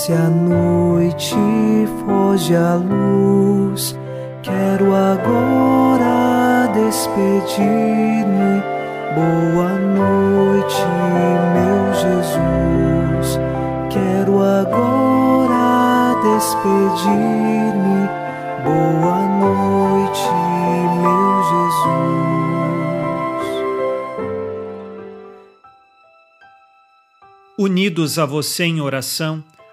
Desce a noite, foge a luz. Quero agora despedir-me. Boa noite, meu Jesus. Quero agora despedir-me. Boa noite, meu Jesus. Unidos a você em oração,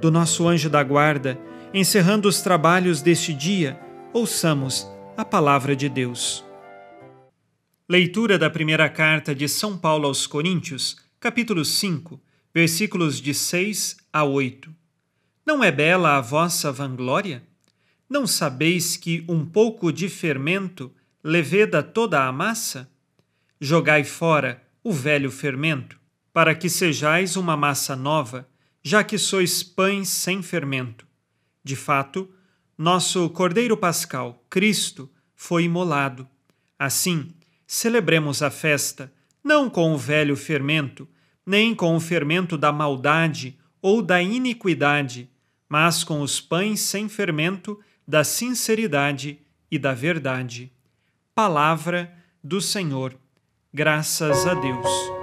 do nosso anjo da guarda, encerrando os trabalhos deste dia, ouçamos a palavra de Deus. Leitura da primeira carta de São Paulo aos Coríntios, capítulo 5, versículos de 6 a 8. Não é bela a vossa vanglória? Não sabeis que um pouco de fermento leveda toda a massa? Jogai fora o velho fermento, para que sejais uma massa nova, já que sois pães sem fermento. De fato, nosso Cordeiro Pascal, Cristo, foi imolado. Assim, celebremos a festa, não com o velho fermento, nem com o fermento da maldade ou da iniquidade, mas com os pães sem fermento da sinceridade e da verdade. Palavra do Senhor. Graças a Deus.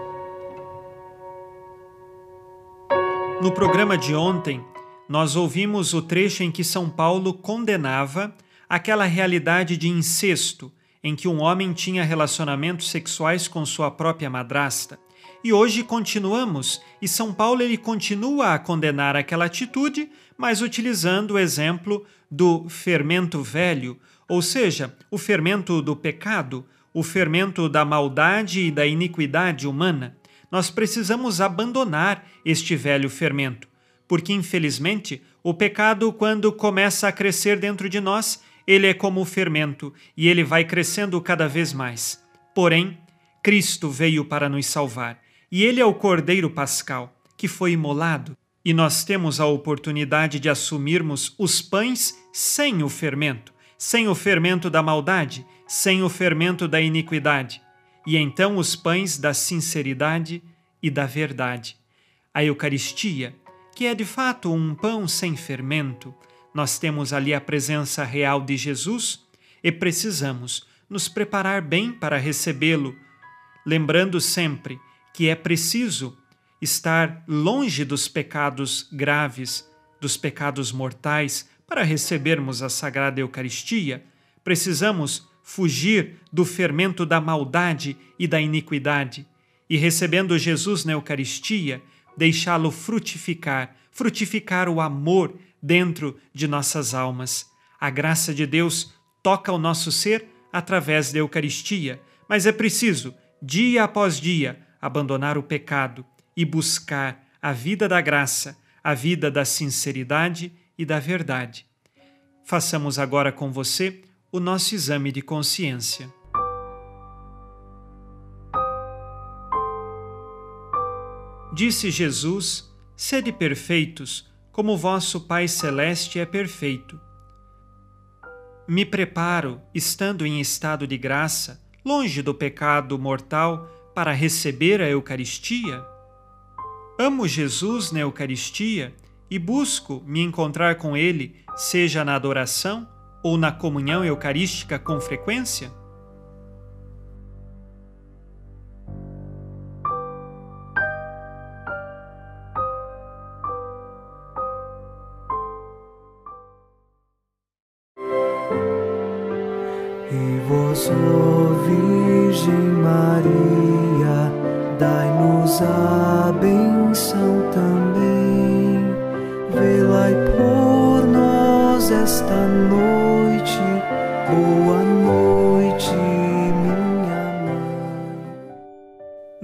No programa de ontem, nós ouvimos o trecho em que São Paulo condenava aquela realidade de incesto em que um homem tinha relacionamentos sexuais com sua própria madrasta. E hoje continuamos, e São Paulo ele continua a condenar aquela atitude, mas utilizando o exemplo do fermento velho, ou seja, o fermento do pecado, o fermento da maldade e da iniquidade humana nós precisamos abandonar este velho fermento, porque infelizmente o pecado, quando começa a crescer dentro de nós, ele é como o fermento e ele vai crescendo cada vez mais. Porém, Cristo veio para nos salvar e ele é o Cordeiro Pascal que foi imolado e nós temos a oportunidade de assumirmos os pães sem o fermento, sem o fermento da maldade, sem o fermento da iniquidade e então os pães da sinceridade e da verdade. A Eucaristia, que é de fato um pão sem fermento, nós temos ali a presença real de Jesus e precisamos nos preparar bem para recebê-lo, lembrando sempre que é preciso estar longe dos pecados graves, dos pecados mortais, para recebermos a Sagrada Eucaristia. Precisamos fugir do fermento da maldade e da iniquidade e, recebendo Jesus na Eucaristia, deixá-lo frutificar, frutificar o amor dentro de nossas almas. A graça de Deus toca o nosso ser através da Eucaristia, mas é preciso, dia após dia, abandonar o pecado e buscar a vida da graça, a vida da sinceridade e da verdade. Façamos agora com você o nosso exame de consciência. Disse Jesus: Sede perfeitos, como vosso Pai Celeste é perfeito. Me preparo, estando em estado de graça, longe do pecado mortal, para receber a Eucaristia? Amo Jesus na Eucaristia e busco me encontrar com Ele, seja na adoração, ou na comunhão eucarística com frequência? E vós, Virgem Maria, dai-nos a benção também, vê-la por nós esta noite.